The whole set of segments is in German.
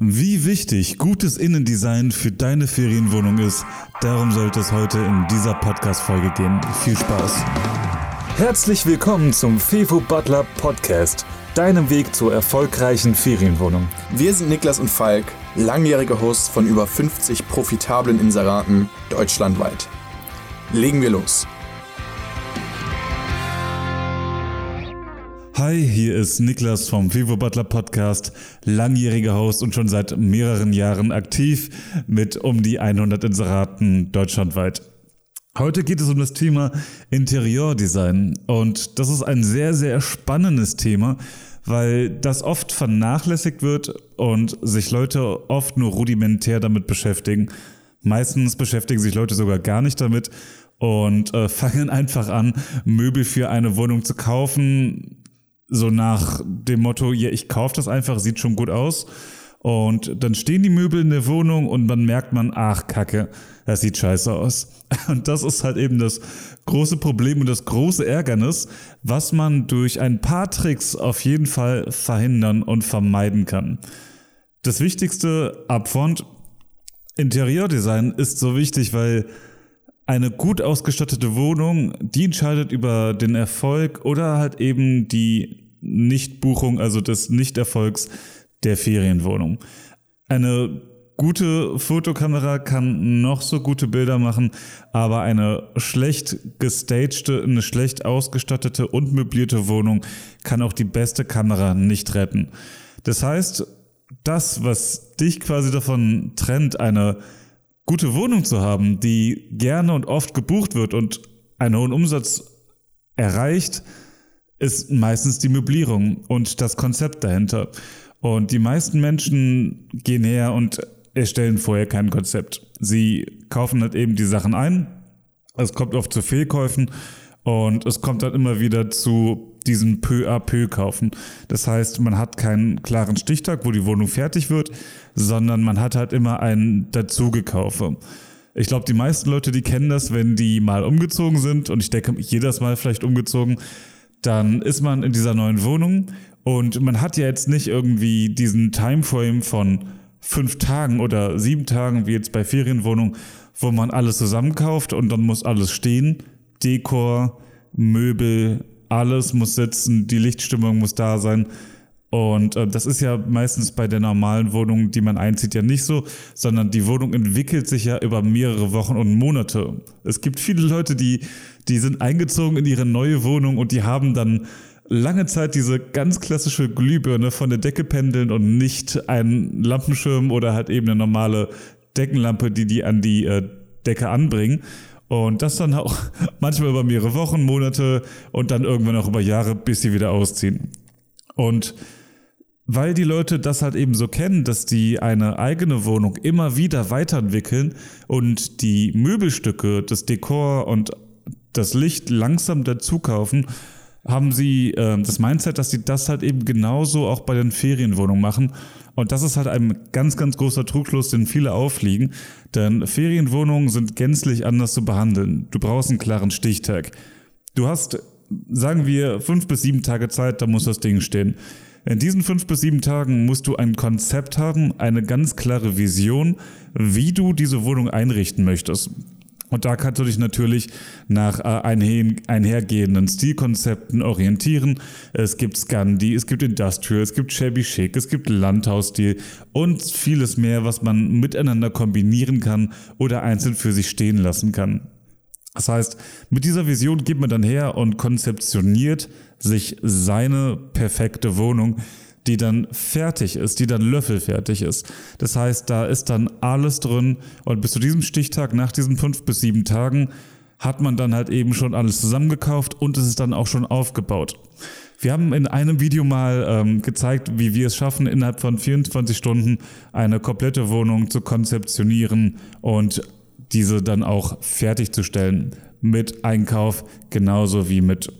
Wie wichtig gutes Innendesign für deine Ferienwohnung ist, darum sollte es heute in dieser Podcast-Folge gehen. Viel Spaß! Herzlich willkommen zum Fevo Butler Podcast, deinem Weg zur erfolgreichen Ferienwohnung. Wir sind Niklas und Falk, langjährige Hosts von über 50 profitablen Inseraten deutschlandweit. Legen wir los. Hi, hier ist Niklas vom Vivo Butler Podcast, langjähriger Host und schon seit mehreren Jahren aktiv mit um die 100 Inseraten deutschlandweit. Heute geht es um das Thema Interiordesign und das ist ein sehr, sehr spannendes Thema, weil das oft vernachlässigt wird und sich Leute oft nur rudimentär damit beschäftigen. Meistens beschäftigen sich Leute sogar gar nicht damit und äh, fangen einfach an, Möbel für eine Wohnung zu kaufen, so nach dem Motto, ja, ich kaufe das einfach, sieht schon gut aus. Und dann stehen die Möbel in der Wohnung und dann merkt man, ach Kacke, das sieht scheiße aus. Und das ist halt eben das große Problem und das große Ärgernis, was man durch ein paar Tricks auf jeden Fall verhindern und vermeiden kann. Das Wichtigste upfront, Interiordesign ist so wichtig, weil eine gut ausgestattete Wohnung, die entscheidet über den Erfolg oder halt eben die Nichtbuchung, also des Nichterfolgs der Ferienwohnung. Eine gute Fotokamera kann noch so gute Bilder machen, aber eine schlecht gestagte, eine schlecht ausgestattete und möblierte Wohnung kann auch die beste Kamera nicht retten. Das heißt, das, was dich quasi davon trennt, eine gute Wohnung zu haben, die gerne und oft gebucht wird und einen hohen Umsatz erreicht, ist meistens die Möblierung und das Konzept dahinter. Und die meisten Menschen gehen her und erstellen vorher kein Konzept. Sie kaufen halt eben die Sachen ein. Es kommt oft zu Fehlkäufen und es kommt dann immer wieder zu diesen peu à peu kaufen. Das heißt, man hat keinen klaren Stichtag, wo die Wohnung fertig wird, sondern man hat halt immer ein Dazugekaufe. Ich glaube, die meisten Leute, die kennen das, wenn die mal umgezogen sind und ich denke, jedes Mal vielleicht umgezogen, dann ist man in dieser neuen Wohnung und man hat ja jetzt nicht irgendwie diesen Timeframe von fünf Tagen oder sieben Tagen, wie jetzt bei Ferienwohnungen, wo man alles zusammenkauft und dann muss alles stehen. Dekor, Möbel, alles muss sitzen, die Lichtstimmung muss da sein. Und äh, das ist ja meistens bei der normalen Wohnung, die man einzieht, ja nicht so, sondern die Wohnung entwickelt sich ja über mehrere Wochen und Monate. Es gibt viele Leute, die, die sind eingezogen in ihre neue Wohnung und die haben dann lange Zeit diese ganz klassische Glühbirne von der Decke pendeln und nicht einen Lampenschirm oder halt eben eine normale Deckenlampe, die die an die äh, Decke anbringen. Und das dann auch manchmal über mehrere Wochen, Monate und dann irgendwann auch über Jahre, bis sie wieder ausziehen. Und weil die Leute das halt eben so kennen, dass die eine eigene Wohnung immer wieder weiterentwickeln und die Möbelstücke, das Dekor und das Licht langsam dazu kaufen, haben sie äh, das Mindset, dass sie das halt eben genauso auch bei den Ferienwohnungen machen und das ist halt ein ganz, ganz großer Trugschluss, den viele aufliegen. Denn Ferienwohnungen sind gänzlich anders zu behandeln. Du brauchst einen klaren Stichtag. Du hast, sagen wir, fünf bis sieben Tage Zeit, da muss das Ding stehen. In diesen fünf bis sieben Tagen musst du ein Konzept haben, eine ganz klare Vision, wie du diese Wohnung einrichten möchtest. Und da kannst du dich natürlich nach äh, einhergehenden Stilkonzepten orientieren. Es gibt Scandi, es gibt Industrial, es gibt Shabby Chic, es gibt Landhausstil und vieles mehr, was man miteinander kombinieren kann oder einzeln für sich stehen lassen kann. Das heißt, mit dieser Vision geht man dann her und konzeptioniert sich seine perfekte Wohnung, die dann fertig ist, die dann löffelfertig ist. Das heißt, da ist dann alles drin und bis zu diesem Stichtag, nach diesen fünf bis sieben Tagen, hat man dann halt eben schon alles zusammengekauft und es ist dann auch schon aufgebaut. Wir haben in einem Video mal ähm, gezeigt, wie wir es schaffen, innerhalb von 24 Stunden eine komplette Wohnung zu konzeptionieren und diese dann auch fertigzustellen mit Einkauf genauso wie mit,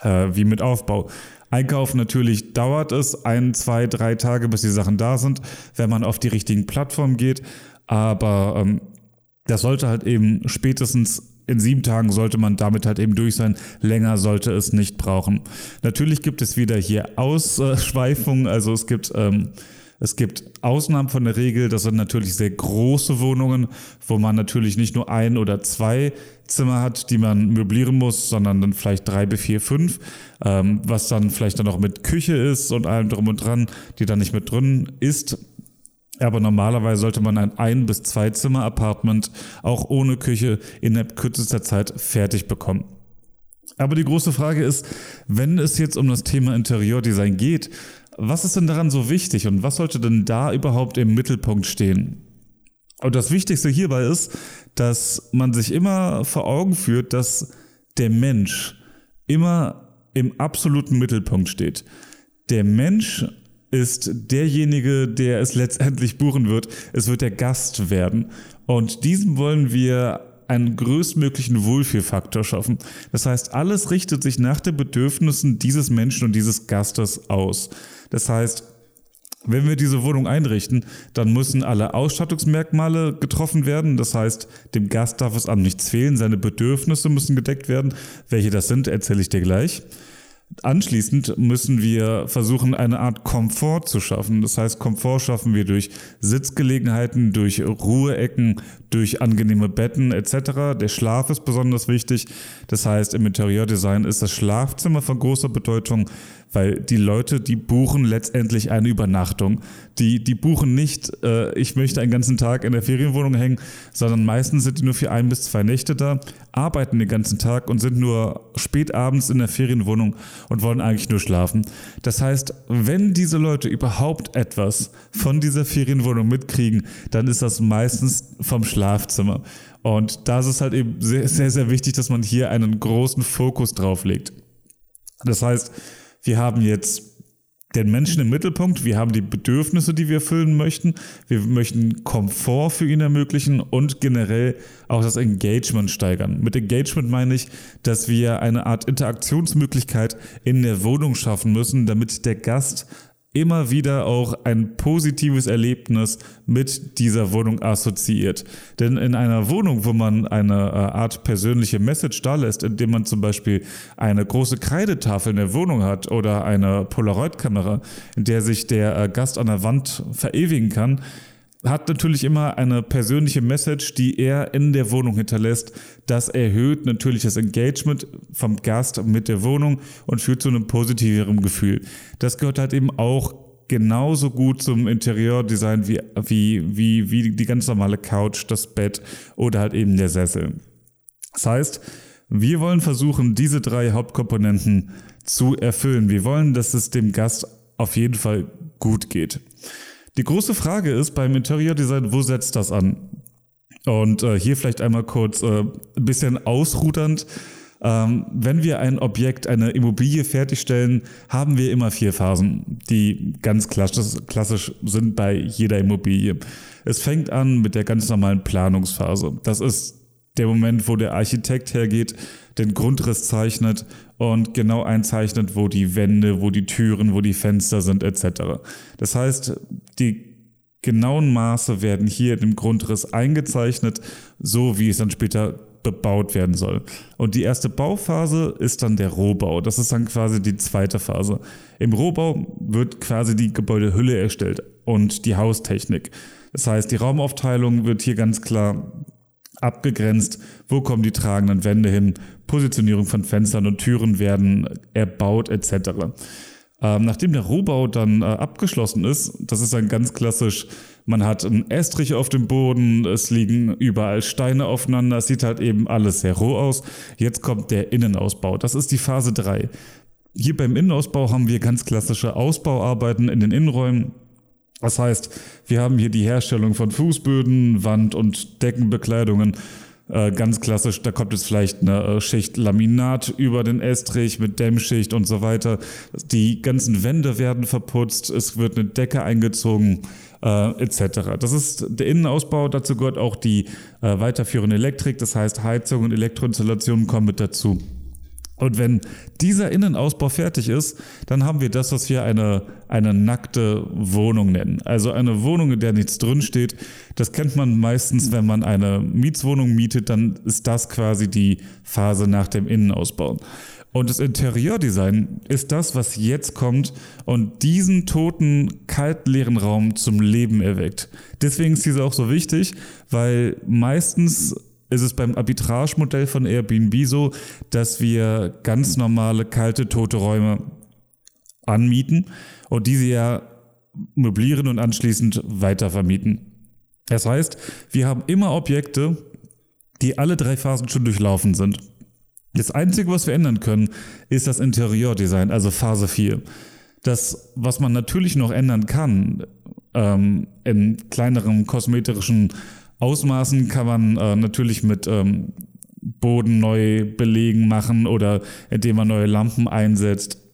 äh, wie mit Aufbau. Einkaufen natürlich dauert es ein, zwei, drei Tage, bis die Sachen da sind, wenn man auf die richtigen Plattformen geht. Aber ähm, das sollte halt eben spätestens in sieben Tagen sollte man damit halt eben durch sein. Länger sollte es nicht brauchen. Natürlich gibt es wieder hier Ausschweifungen. Also es gibt ähm, Es gibt Ausnahmen von der Regel, das sind natürlich sehr große Wohnungen, wo man natürlich nicht nur ein oder zwei Zimmer hat, die man möblieren muss, sondern dann vielleicht drei bis vier, fünf, ähm, was dann vielleicht dann auch mit Küche ist und allem drum und dran, die dann nicht mit drin ist. Aber normalerweise sollte man ein ein bis zwei Zimmer Apartment auch ohne Küche in der kürzester Zeit fertig bekommen. Aber die große Frage ist, wenn es jetzt um das Thema Interieurdesign geht, was ist denn daran so wichtig und was sollte denn da überhaupt im Mittelpunkt stehen? Und das Wichtigste hierbei ist, dass man sich immer vor Augen führt, dass der Mensch immer im absoluten Mittelpunkt steht. Der Mensch ist derjenige, der es letztendlich buchen wird. Es wird der Gast werden. Und diesem wollen wir einen größtmöglichen Wohlfühlfaktor schaffen. Das heißt, alles richtet sich nach den Bedürfnissen dieses Menschen und dieses Gastes aus. Das heißt, wenn wir diese Wohnung einrichten, dann müssen alle Ausstattungsmerkmale getroffen werden. Das heißt, dem Gast darf es an nichts fehlen. Seine Bedürfnisse müssen gedeckt werden. Welche das sind, erzähle ich dir gleich. Anschließend müssen wir versuchen, eine Art Komfort zu schaffen. Das heißt, Komfort schaffen wir durch Sitzgelegenheiten, durch Ruheecken, durch angenehme Betten etc. Der Schlaf ist besonders wichtig. Das heißt, im Interieurdesign ist das Schlafzimmer von großer Bedeutung weil die Leute, die buchen letztendlich eine Übernachtung. Die, die buchen nicht, äh, ich möchte einen ganzen Tag in der Ferienwohnung hängen, sondern meistens sind die nur für ein bis zwei Nächte da, arbeiten den ganzen Tag und sind nur spät abends in der Ferienwohnung und wollen eigentlich nur schlafen. Das heißt, wenn diese Leute überhaupt etwas von dieser Ferienwohnung mitkriegen, dann ist das meistens vom Schlafzimmer. Und da ist es halt eben sehr, sehr, sehr wichtig, dass man hier einen großen Fokus drauf legt. Das heißt, wir haben jetzt den Menschen im Mittelpunkt, wir haben die Bedürfnisse, die wir erfüllen möchten, wir möchten Komfort für ihn ermöglichen und generell auch das Engagement steigern. Mit Engagement meine ich, dass wir eine Art Interaktionsmöglichkeit in der Wohnung schaffen müssen, damit der Gast immer wieder auch ein positives Erlebnis mit dieser Wohnung assoziiert. Denn in einer Wohnung, wo man eine äh, Art persönliche Message da lässt, indem man zum Beispiel eine große Kreidetafel in der Wohnung hat oder eine Polaroid-Kamera, in der sich der äh, Gast an der Wand verewigen kann, hat natürlich immer eine persönliche Message, die er in der Wohnung hinterlässt. Das erhöht natürlich das Engagement vom Gast mit der Wohnung und führt zu einem positiveren Gefühl. Das gehört halt eben auch genauso gut zum Interieurdesign wie, wie, wie, wie die ganz normale Couch, das Bett oder halt eben der Sessel. Das heißt, wir wollen versuchen, diese drei Hauptkomponenten zu erfüllen. Wir wollen, dass es dem Gast auf jeden Fall gut geht. Die große Frage ist beim Interiordesign, wo setzt das an? Und äh, hier vielleicht einmal kurz äh, ein bisschen ausrudernd. Ähm, wenn wir ein Objekt, eine Immobilie fertigstellen, haben wir immer vier Phasen, die ganz klassisch sind bei jeder Immobilie. Es fängt an mit der ganz normalen Planungsphase. Das ist der Moment, wo der Architekt hergeht, den Grundriss zeichnet und genau einzeichnet, wo die Wände, wo die Türen, wo die Fenster sind etc. Das heißt, die genauen Maße werden hier im Grundriss eingezeichnet, so wie es dann später bebaut werden soll. Und die erste Bauphase ist dann der Rohbau. Das ist dann quasi die zweite Phase. Im Rohbau wird quasi die Gebäudehülle erstellt und die Haustechnik. Das heißt, die Raumaufteilung wird hier ganz klar abgegrenzt, wo kommen die tragenden Wände hin, Positionierung von Fenstern und Türen werden erbaut etc. Ähm, nachdem der Rohbau dann äh, abgeschlossen ist, das ist dann ganz klassisch, man hat einen Estrich auf dem Boden, es liegen überall Steine aufeinander, es sieht halt eben alles sehr roh aus. Jetzt kommt der Innenausbau, das ist die Phase 3. Hier beim Innenausbau haben wir ganz klassische Ausbauarbeiten in den Innenräumen. Das heißt, wir haben hier die Herstellung von Fußböden, Wand- und Deckenbekleidungen. Äh, ganz klassisch, da kommt jetzt vielleicht eine äh, Schicht Laminat über den Estrich mit Dämmschicht und so weiter. Die ganzen Wände werden verputzt, es wird eine Decke eingezogen äh, etc. Das ist der Innenausbau, dazu gehört auch die äh, weiterführende Elektrik, das heißt Heizung und Elektroinstallationen kommen mit dazu. Und wenn dieser Innenausbau fertig ist, dann haben wir das, was wir eine, eine nackte Wohnung nennen. Also eine Wohnung, in der nichts drinsteht. Das kennt man meistens, wenn man eine Mietswohnung mietet, dann ist das quasi die Phase nach dem Innenausbau. Und das Interieurdesign ist das, was jetzt kommt und diesen toten, kalt leeren Raum zum Leben erweckt. Deswegen ist diese auch so wichtig, weil meistens ist es beim Arbitragemodell von Airbnb so, dass wir ganz normale, kalte, tote Räume anmieten und diese ja möblieren und anschließend weitervermieten. Das heißt, wir haben immer Objekte, die alle drei Phasen schon durchlaufen sind. Das Einzige, was wir ändern können, ist das Interieurdesign, also Phase 4. Das, was man natürlich noch ändern kann, ähm, in kleineren kosmetischen Ausmaßen kann man äh, natürlich mit ähm, Boden neu belegen machen oder indem man neue Lampen einsetzt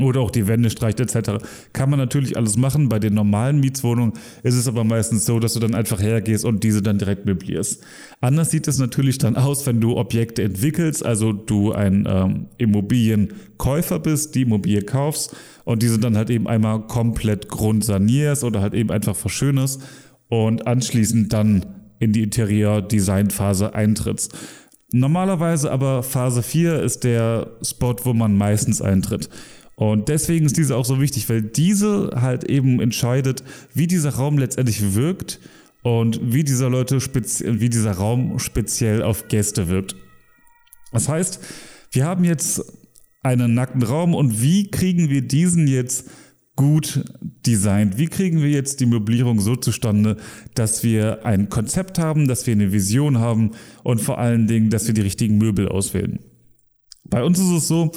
oder auch die Wände streicht etc. Kann man natürlich alles machen. Bei den normalen Mietswohnungen ist es aber meistens so, dass du dann einfach hergehst und diese dann direkt möblierst. Anders sieht es natürlich dann aus, wenn du Objekte entwickelst, also du ein ähm, Immobilienkäufer bist, die Immobilie kaufst und diese dann halt eben einmal komplett grundsanierst oder halt eben einfach verschönerst und anschließend dann in die Interior-Design-Phase eintrittst. Normalerweise aber Phase 4 ist der Spot, wo man meistens eintritt. Und deswegen ist diese auch so wichtig, weil diese halt eben entscheidet, wie dieser Raum letztendlich wirkt und wie dieser Leute wie dieser Raum speziell auf Gäste wirkt. Das heißt, wir haben jetzt einen nackten Raum und wie kriegen wir diesen jetzt gut designt? Wie kriegen wir jetzt die Möblierung so zustande, dass wir ein Konzept haben, dass wir eine Vision haben und vor allen Dingen, dass wir die richtigen Möbel auswählen? Bei uns ist es so,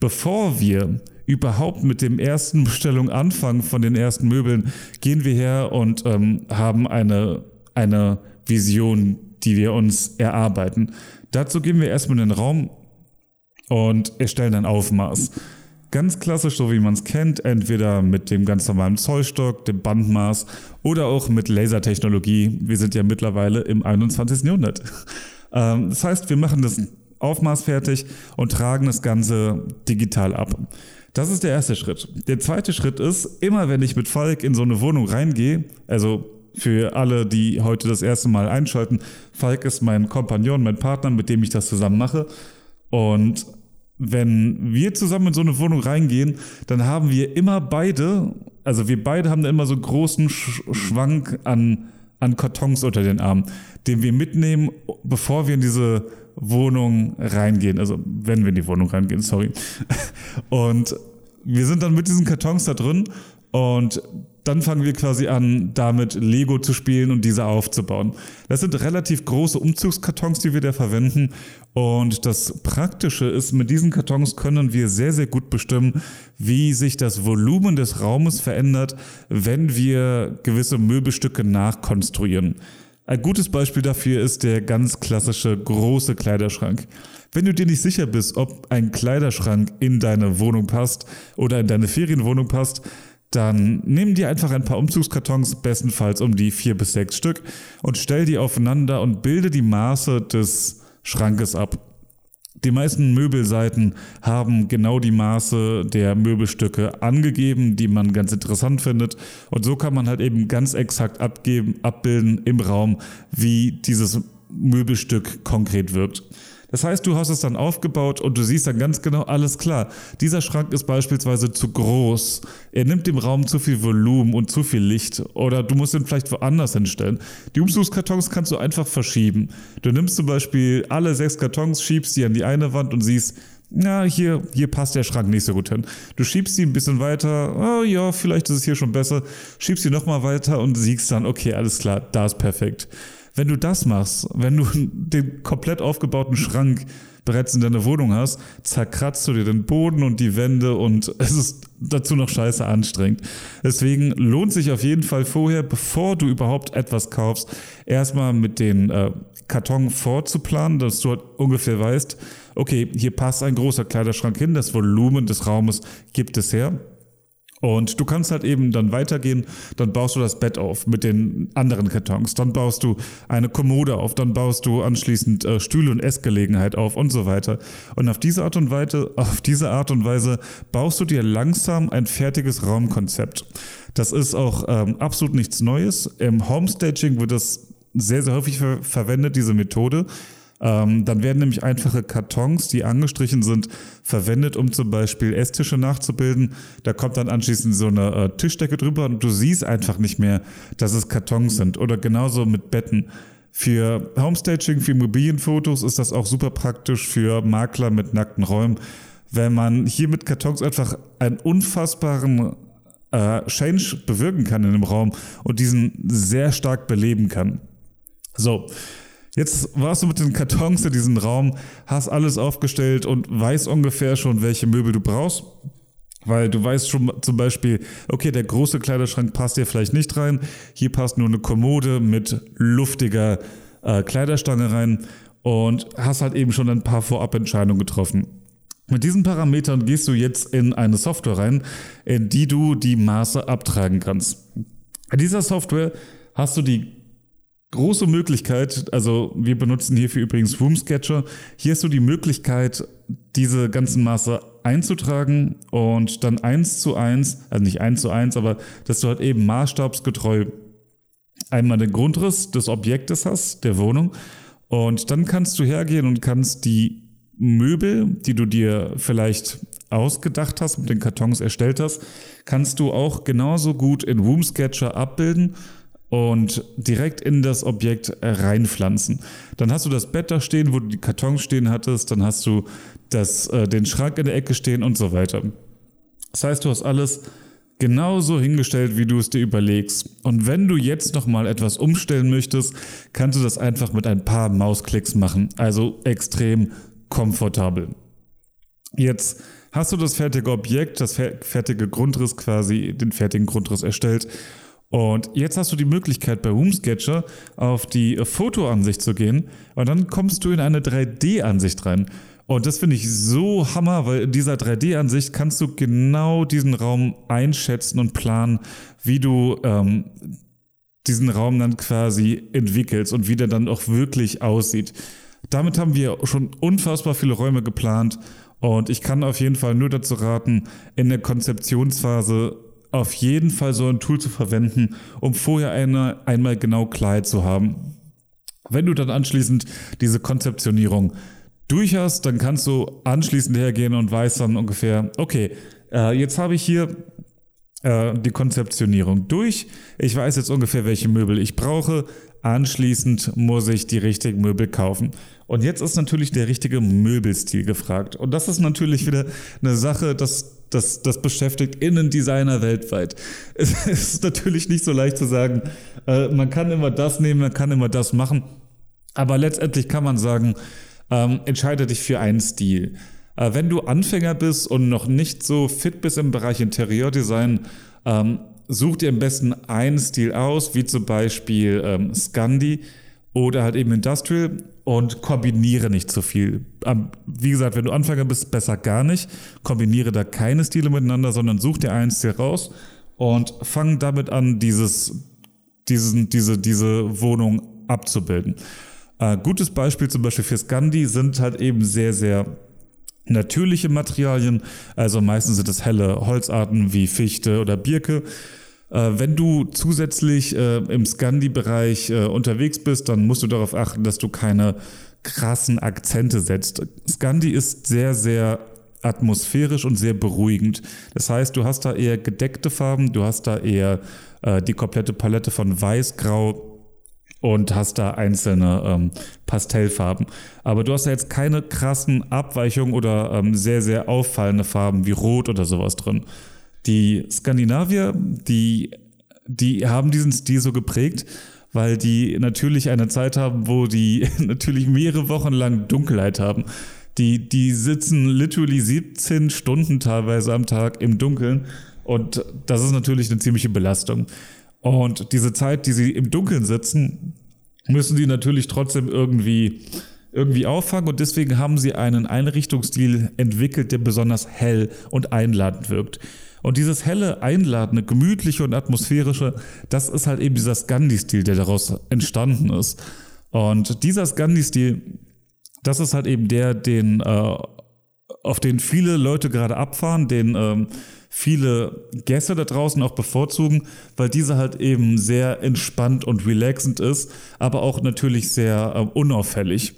bevor wir überhaupt mit dem ersten Bestellung anfangen von den ersten Möbeln, gehen wir her und ähm, haben eine, eine Vision, die wir uns erarbeiten. Dazu gehen wir erstmal den Raum und erstellen ein Aufmaß. Ganz klassisch, so wie man es kennt, entweder mit dem ganz normalen Zollstock, dem Bandmaß oder auch mit Lasertechnologie. Wir sind ja mittlerweile im 21. Jahrhundert. Ähm, das heißt, wir machen das Aufmaß fertig und tragen das Ganze digital ab. Das ist der erste Schritt. Der zweite Schritt ist, immer wenn ich mit Falk in so eine Wohnung reingehe, also für alle, die heute das erste Mal einschalten, Falk ist mein Kompagnon, mein Partner, mit dem ich das zusammen mache. Und wenn wir zusammen in so eine Wohnung reingehen, dann haben wir immer beide, also wir beide haben da immer so einen großen Schwank an, an Kartons unter den Armen, den wir mitnehmen, bevor wir in diese Wohnung reingehen. Also wenn wir in die Wohnung reingehen, sorry. Und wir sind dann mit diesen Kartons da drin und dann fangen wir quasi an, damit Lego zu spielen und diese aufzubauen. Das sind relativ große Umzugskartons, die wir da verwenden. Und das Praktische ist, mit diesen Kartons können wir sehr, sehr gut bestimmen, wie sich das Volumen des Raumes verändert, wenn wir gewisse Möbelstücke nachkonstruieren. Ein gutes Beispiel dafür ist der ganz klassische große Kleiderschrank. Wenn du dir nicht sicher bist, ob ein Kleiderschrank in deine Wohnung passt oder in deine Ferienwohnung passt, dann nimm dir einfach ein paar Umzugskartons, bestenfalls um die vier bis sechs Stück, und stell die aufeinander und bilde die Maße des Schrankes ab. Die meisten Möbelseiten haben genau die Maße der Möbelstücke angegeben, die man ganz interessant findet. Und so kann man halt eben ganz exakt abgeben, abbilden im Raum, wie dieses Möbelstück konkret wirkt. Das heißt, du hast es dann aufgebaut und du siehst dann ganz genau, alles klar, dieser Schrank ist beispielsweise zu groß, er nimmt dem Raum zu viel Volumen und zu viel Licht oder du musst ihn vielleicht woanders hinstellen. Die Umzugskartons kannst du einfach verschieben. Du nimmst zum Beispiel alle sechs Kartons, schiebst sie an die eine Wand und siehst, na, hier, hier passt der Schrank nicht so gut hin. Du schiebst sie ein bisschen weiter, oh ja, vielleicht ist es hier schon besser, schiebst sie nochmal weiter und siehst dann, okay, alles klar, da ist perfekt. Wenn du das machst, wenn du den komplett aufgebauten Schrank bereits in deiner Wohnung hast, zerkratzt du dir den Boden und die Wände und es ist dazu noch scheiße anstrengend. Deswegen lohnt sich auf jeden Fall vorher, bevor du überhaupt etwas kaufst, erstmal mit den äh, Karton vorzuplanen, dass du halt ungefähr weißt, okay, hier passt ein großer Kleiderschrank hin, das Volumen des Raumes gibt es her. Und du kannst halt eben dann weitergehen, dann baust du das Bett auf mit den anderen Kartons, dann baust du eine Kommode auf, dann baust du anschließend äh, Stühle und Essgelegenheit auf und so weiter. Und auf diese Art und Weise, auf diese Art und Weise baust du dir langsam ein fertiges Raumkonzept. Das ist auch ähm, absolut nichts Neues. Im Homestaging wird das sehr, sehr häufig ver verwendet, diese Methode. Ähm, dann werden nämlich einfache Kartons, die angestrichen sind, verwendet, um zum Beispiel Esstische nachzubilden. Da kommt dann anschließend so eine äh, Tischdecke drüber und du siehst einfach nicht mehr, dass es Kartons sind. Oder genauso mit Betten. Für Homestaging, für Immobilienfotos ist das auch super praktisch für Makler mit nackten Räumen, wenn man hier mit Kartons einfach einen unfassbaren äh, Change bewirken kann in dem Raum und diesen sehr stark beleben kann. So, Jetzt warst du mit den Kartons in diesem Raum, hast alles aufgestellt und weißt ungefähr schon, welche Möbel du brauchst. Weil du weißt schon zum Beispiel, okay, der große Kleiderschrank passt hier vielleicht nicht rein. Hier passt nur eine Kommode mit luftiger äh, Kleiderstange rein und hast halt eben schon ein paar Vorabentscheidungen getroffen. Mit diesen Parametern gehst du jetzt in eine Software rein, in die du die Maße abtragen kannst. In dieser Software hast du die große Möglichkeit, also wir benutzen hierfür übrigens Room Sketcher. Hier hast du die Möglichkeit, diese ganzen Maße einzutragen und dann eins zu eins, also nicht eins zu eins, aber dass du halt eben maßstabsgetreu einmal den Grundriss des Objektes hast, der Wohnung, und dann kannst du hergehen und kannst die Möbel, die du dir vielleicht ausgedacht hast, mit den Kartons erstellt hast, kannst du auch genauso gut in Room Sketcher abbilden und direkt in das Objekt reinpflanzen. Dann hast du das Bett da stehen, wo du die Kartons stehen hattest, dann hast du das, äh, den Schrank in der Ecke stehen und so weiter. Das heißt, du hast alles genauso hingestellt, wie du es dir überlegst. Und wenn du jetzt nochmal etwas umstellen möchtest, kannst du das einfach mit ein paar Mausklicks machen. Also extrem komfortabel. Jetzt hast du das fertige Objekt, das fertige Grundriss quasi, den fertigen Grundriss erstellt und jetzt hast du die Möglichkeit bei Roomsketcher auf die Fotoansicht zu gehen und dann kommst du in eine 3D-Ansicht rein. Und das finde ich so hammer, weil in dieser 3D-Ansicht kannst du genau diesen Raum einschätzen und planen, wie du ähm, diesen Raum dann quasi entwickelst und wie der dann auch wirklich aussieht. Damit haben wir schon unfassbar viele Räume geplant und ich kann auf jeden Fall nur dazu raten, in der Konzeptionsphase auf jeden Fall so ein Tool zu verwenden, um vorher eine, einmal genau Klarheit zu haben. Wenn du dann anschließend diese Konzeptionierung durch hast, dann kannst du anschließend hergehen und weißt dann ungefähr, okay, äh, jetzt habe ich hier äh, die Konzeptionierung durch. Ich weiß jetzt ungefähr, welche Möbel ich brauche. Anschließend muss ich die richtigen Möbel kaufen. Und jetzt ist natürlich der richtige Möbelstil gefragt. Und das ist natürlich wieder eine Sache, das das, das beschäftigt Innendesigner weltweit. Es ist natürlich nicht so leicht zu sagen, äh, man kann immer das nehmen, man kann immer das machen. Aber letztendlich kann man sagen, ähm, entscheide dich für einen Stil. Äh, wenn du Anfänger bist und noch nicht so fit bist im Bereich Interieurdesign, ähm, such dir am besten einen Stil aus, wie zum Beispiel ähm, Scandi oder halt eben Industrial und kombiniere nicht zu viel. Wie gesagt, wenn du Anfänger bist, besser gar nicht. Kombiniere da keine Stile miteinander, sondern such dir einen Stil raus und fang damit an, dieses, diesen, diese, diese Wohnung abzubilden. Äh, gutes Beispiel zum Beispiel für Scandi sind halt eben sehr, sehr natürliche Materialien. Also meistens sind es helle Holzarten wie Fichte oder Birke. Äh, wenn du zusätzlich äh, im Scandi-Bereich äh, unterwegs bist, dann musst du darauf achten, dass du keine krassen Akzente setzt. Scandi ist sehr, sehr atmosphärisch und sehr beruhigend. Das heißt, du hast da eher gedeckte Farben, du hast da eher äh, die komplette Palette von Weiß, Grau und hast da einzelne ähm, Pastellfarben. Aber du hast da jetzt keine krassen Abweichungen oder ähm, sehr, sehr auffallende Farben wie Rot oder sowas drin. Die Skandinavier, die, die haben diesen Stil so geprägt, weil die natürlich eine Zeit haben, wo die natürlich mehrere Wochen lang Dunkelheit haben. Die, die sitzen literally 17 Stunden teilweise am Tag im Dunkeln und das ist natürlich eine ziemliche Belastung. Und diese Zeit, die sie im Dunkeln sitzen, müssen sie natürlich trotzdem irgendwie, irgendwie auffangen und deswegen haben sie einen Einrichtungsstil entwickelt, der besonders hell und einladend wirkt. Und dieses helle, einladende, gemütliche und atmosphärische, das ist halt eben dieser Scandi-Stil, der daraus entstanden ist. Und dieser Scandi-Stil, das ist halt eben der, den, äh, auf den viele Leute gerade abfahren, den ähm, viele Gäste da draußen auch bevorzugen, weil dieser halt eben sehr entspannt und relaxend ist, aber auch natürlich sehr äh, unauffällig.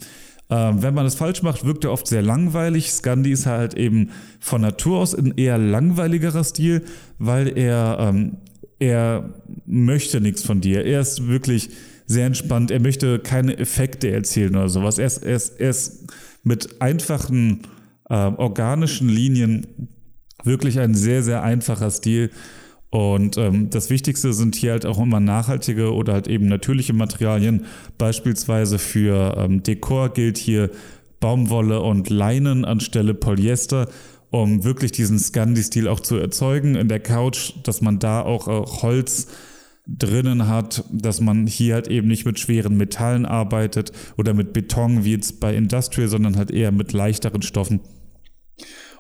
Ähm, wenn man es falsch macht, wirkt er oft sehr langweilig. Scandi ist halt eben von Natur aus ein eher langweiligerer Stil, weil er, ähm, er möchte nichts von dir. Er ist wirklich sehr entspannt. Er möchte keine Effekte erzählen oder sowas. Er ist, er ist, er ist mit einfachen, äh, organischen Linien wirklich ein sehr, sehr einfacher Stil. Und ähm, das Wichtigste sind hier halt auch immer nachhaltige oder halt eben natürliche Materialien. Beispielsweise für ähm, Dekor gilt hier Baumwolle und Leinen anstelle Polyester, um wirklich diesen Scandi-Stil auch zu erzeugen. In der Couch, dass man da auch äh, Holz drinnen hat, dass man hier halt eben nicht mit schweren Metallen arbeitet oder mit Beton wie jetzt bei Industrial, sondern halt eher mit leichteren Stoffen.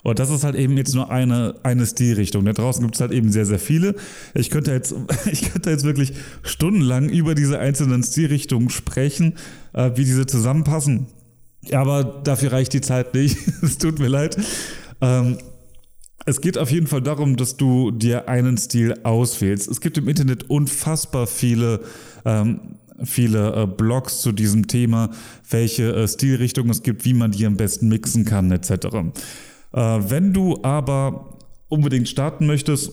Und das ist halt eben jetzt nur eine, eine Stilrichtung. Da draußen gibt es halt eben sehr, sehr viele. Ich könnte jetzt, ich könnte jetzt wirklich stundenlang über diese einzelnen Stilrichtungen sprechen, äh, wie diese zusammenpassen. Aber dafür reicht die Zeit nicht. es tut mir leid. Ähm, es geht auf jeden Fall darum, dass du dir einen Stil auswählst. Es gibt im Internet unfassbar viele ähm, viele äh, Blogs zu diesem Thema, welche äh, Stilrichtungen es gibt, wie man die am besten mixen kann, etc. Äh, wenn du aber unbedingt starten möchtest,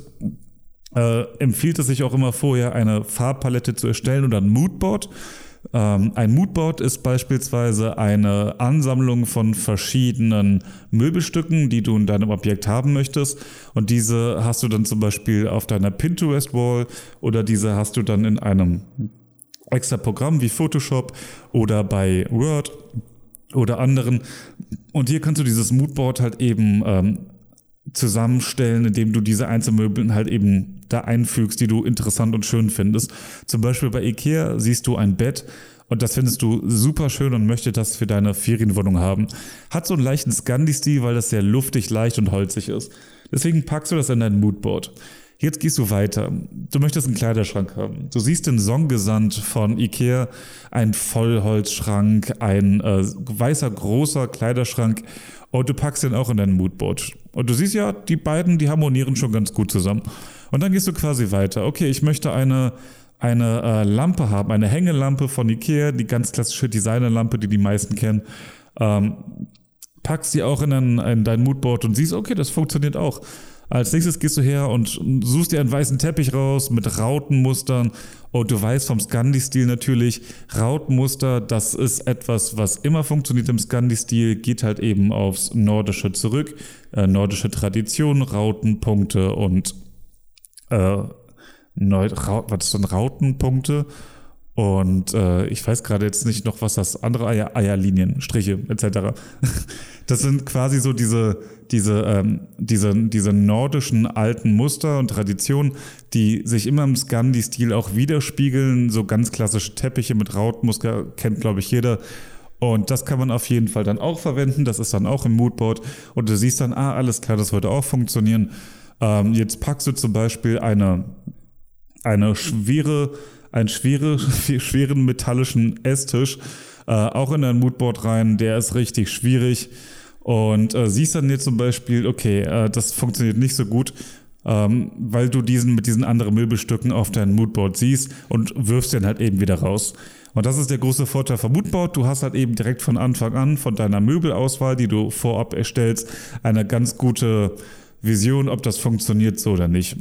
äh, empfiehlt es sich auch immer vorher eine Farbpalette zu erstellen oder ein Moodboard. Ähm, ein Moodboard ist beispielsweise eine Ansammlung von verschiedenen Möbelstücken, die du in deinem Objekt haben möchtest. Und diese hast du dann zum Beispiel auf deiner Pinterest-Wall oder diese hast du dann in einem extra Programm wie Photoshop oder bei Word oder anderen. Und hier kannst du dieses Moodboard halt eben ähm, zusammenstellen, indem du diese Einzelmöbel halt eben da einfügst, die du interessant und schön findest. Zum Beispiel bei Ikea siehst du ein Bett und das findest du super schön und möchtest das für deine Ferienwohnung haben. Hat so einen leichten Scandi-Stil, weil das sehr luftig, leicht und holzig ist. Deswegen packst du das in dein Moodboard. Jetzt gehst du weiter. Du möchtest einen Kleiderschrank haben. Du siehst den Songgesandt von Ikea, ein Vollholzschrank, ein äh, weißer großer Kleiderschrank und du packst den auch in dein Moodboard. Und du siehst ja, die beiden, die harmonieren schon ganz gut zusammen. Und dann gehst du quasi weiter. Okay, ich möchte eine eine äh, Lampe haben, eine Hängelampe von Ikea, die ganz klassische Designerlampe, die die meisten kennen. Ähm, packst die auch in, ein, in dein Moodboard und siehst, okay, das funktioniert auch. Als nächstes gehst du her und suchst dir einen weißen Teppich raus mit Rautenmustern. Und du weißt vom Scandi-Stil natürlich, Rautenmuster, das ist etwas, was immer funktioniert im Scandi-Stil, geht halt eben aufs Nordische zurück. Äh, nordische Tradition, Rautenpunkte und äh, Neu was ist denn Rautenpunkte? Und äh, ich weiß gerade jetzt nicht noch, was das andere Eier, Eierlinien, Striche etc. Das sind quasi so diese, diese, ähm, diese, diese nordischen alten Muster und Traditionen, die sich immer im Scandi-Stil auch widerspiegeln. So ganz klassische Teppiche mit Rautmuster kennt, glaube ich, jeder. Und das kann man auf jeden Fall dann auch verwenden. Das ist dann auch im Moodboard. Und du siehst dann, ah, alles klar, das würde auch funktionieren. Ähm, jetzt packst du zum Beispiel eine, eine schwere einen schwere, schweren metallischen Esstisch äh, auch in dein Moodboard rein. Der ist richtig schwierig. Und äh, siehst dann jetzt zum Beispiel, okay, äh, das funktioniert nicht so gut, ähm, weil du diesen mit diesen anderen Möbelstücken auf deinem Moodboard siehst und wirfst den halt eben wieder raus. Und das ist der große Vorteil vom Moodboard. Du hast halt eben direkt von Anfang an von deiner Möbelauswahl, die du vorab erstellst, eine ganz gute Vision, ob das funktioniert so oder nicht.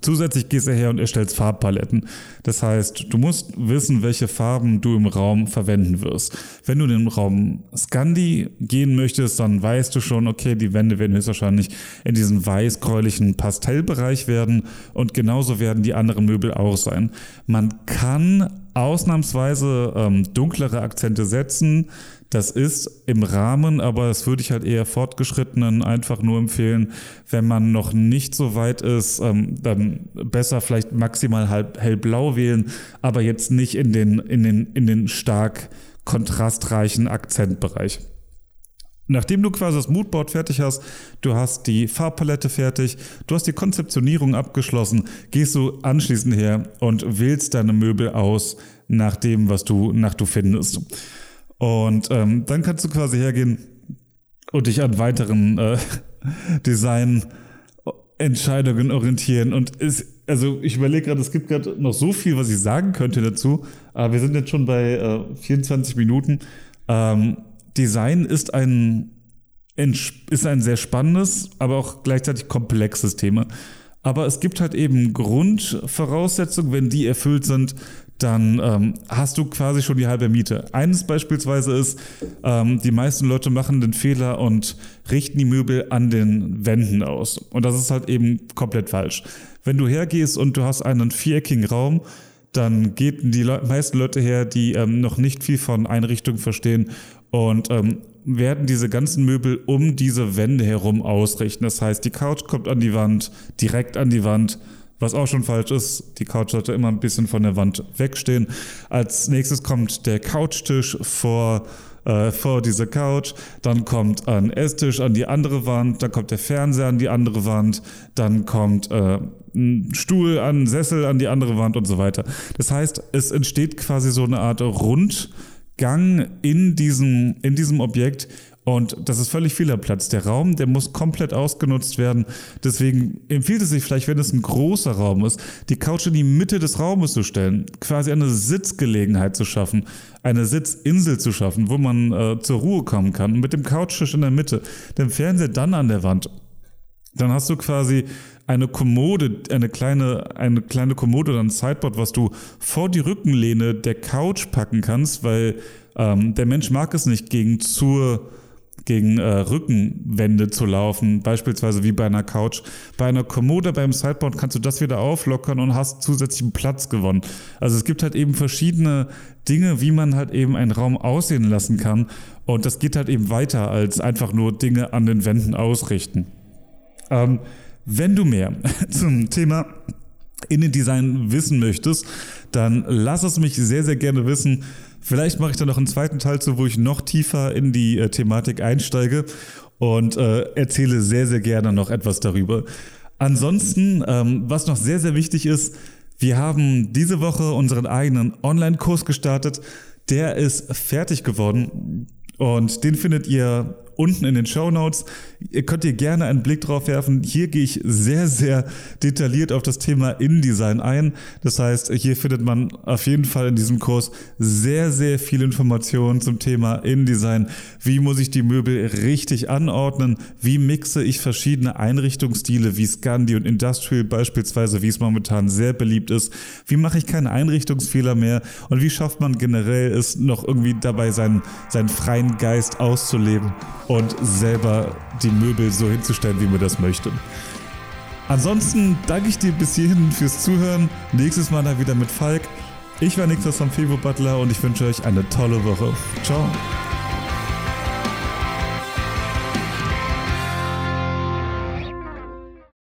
Zusätzlich gehst du her und erstellst Farbpaletten. Das heißt, du musst wissen, welche Farben du im Raum verwenden wirst. Wenn du in den Raum Scandi gehen möchtest, dann weißt du schon, okay, die Wände werden höchstwahrscheinlich in diesen weiß-gräulichen Pastellbereich werden und genauso werden die anderen Möbel auch sein. Man kann ausnahmsweise ähm, dunklere Akzente setzen. Das ist im Rahmen, aber das würde ich halt eher Fortgeschrittenen einfach nur empfehlen, wenn man noch nicht so weit ist, ähm, dann besser vielleicht maximal halb hellblau wählen, aber jetzt nicht in den, in den, in den stark kontrastreichen Akzentbereich. Nachdem du quasi das Moodboard fertig hast, du hast die Farbpalette fertig, du hast die Konzeptionierung abgeschlossen, gehst du anschließend her und wählst deine Möbel aus nach dem, was du nach du findest. Und ähm, dann kannst du quasi hergehen und dich an weiteren äh, Design-Entscheidungen orientieren. Und ist, also ich überlege gerade, es gibt gerade noch so viel, was ich sagen könnte dazu. Aber wir sind jetzt schon bei äh, 24 Minuten. Ähm, Design ist ein, ist ein sehr spannendes, aber auch gleichzeitig komplexes Thema. Aber es gibt halt eben Grundvoraussetzungen, wenn die erfüllt sind, dann ähm, hast du quasi schon die halbe Miete. Eines beispielsweise ist, ähm, die meisten Leute machen den Fehler und richten die Möbel an den Wänden aus. Und das ist halt eben komplett falsch. Wenn du hergehst und du hast einen viereckigen Raum, dann gehen die Le meisten Leute her, die ähm, noch nicht viel von Einrichtungen verstehen und ähm, werden diese ganzen Möbel um diese Wände herum ausrichten. Das heißt, die Couch kommt an die Wand, direkt an die Wand, was auch schon falsch ist. Die Couch sollte immer ein bisschen von der Wand wegstehen. Als nächstes kommt der Couchtisch vor äh, vor diese Couch, dann kommt ein Esstisch an die andere Wand, dann kommt der Fernseher an die andere Wand, dann kommt äh, ein Stuhl an, Sessel an die andere Wand und so weiter. Das heißt, es entsteht quasi so eine Art Rundgang in diesem, in diesem Objekt, und das ist völlig vieler Platz. Der Raum, der muss komplett ausgenutzt werden. Deswegen empfiehlt es sich vielleicht, wenn es ein großer Raum ist, die Couch in die Mitte des Raumes zu stellen, quasi eine Sitzgelegenheit zu schaffen, eine Sitzinsel zu schaffen, wo man äh, zur Ruhe kommen kann, mit dem Couchtisch in der Mitte, dem Fernseher dann an der Wand. Dann hast du quasi eine Kommode, eine kleine, eine kleine Kommode oder ein Sideboard, was du vor die Rückenlehne der Couch packen kannst, weil ähm, der Mensch mag es nicht gegen zur gegen äh, Rückenwände zu laufen, beispielsweise wie bei einer Couch. Bei einer Kommode, beim Sideboard kannst du das wieder auflockern und hast zusätzlichen Platz gewonnen. Also es gibt halt eben verschiedene Dinge, wie man halt eben einen Raum aussehen lassen kann. Und das geht halt eben weiter als einfach nur Dinge an den Wänden ausrichten. Ähm, wenn du mehr zum Thema Innendesign wissen möchtest, dann lass es mich sehr, sehr gerne wissen. Vielleicht mache ich da noch einen zweiten Teil zu, wo ich noch tiefer in die äh, Thematik einsteige und äh, erzähle sehr, sehr gerne noch etwas darüber. Ansonsten, ähm, was noch sehr, sehr wichtig ist, wir haben diese Woche unseren eigenen Online-Kurs gestartet. Der ist fertig geworden und den findet ihr unten in den Show Notes. Ihr könnt ihr gerne einen Blick drauf werfen. Hier gehe ich sehr, sehr detailliert auf das Thema InDesign ein. Das heißt, hier findet man auf jeden Fall in diesem Kurs sehr, sehr viele Informationen zum Thema InDesign. Wie muss ich die Möbel richtig anordnen? Wie mixe ich verschiedene Einrichtungsstile wie Scandi und Industrial beispielsweise, wie es momentan sehr beliebt ist? Wie mache ich keine Einrichtungsfehler mehr? Und wie schafft man generell es noch irgendwie dabei, seinen, seinen freien Geist auszuleben? Und selber die Möbel so hinzustellen, wie man das möchte. Ansonsten danke ich dir bis hierhin fürs Zuhören. Nächstes Mal dann wieder mit Falk. Ich war Niklas vom Fevo Butler und ich wünsche euch eine tolle Woche. Ciao.